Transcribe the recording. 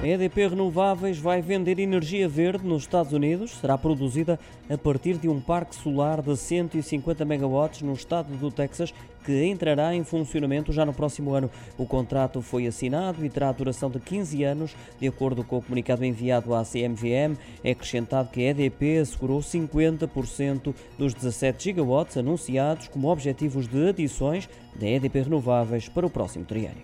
A EDP Renováveis vai vender energia verde nos Estados Unidos. Será produzida a partir de um parque solar de 150 megawatts no estado do Texas, que entrará em funcionamento já no próximo ano. O contrato foi assinado e terá a duração de 15 anos. De acordo com o comunicado enviado à CMVM, é acrescentado que a EDP assegurou 50% dos 17 gigawatts anunciados como objetivos de adições da EDP Renováveis para o próximo triênio.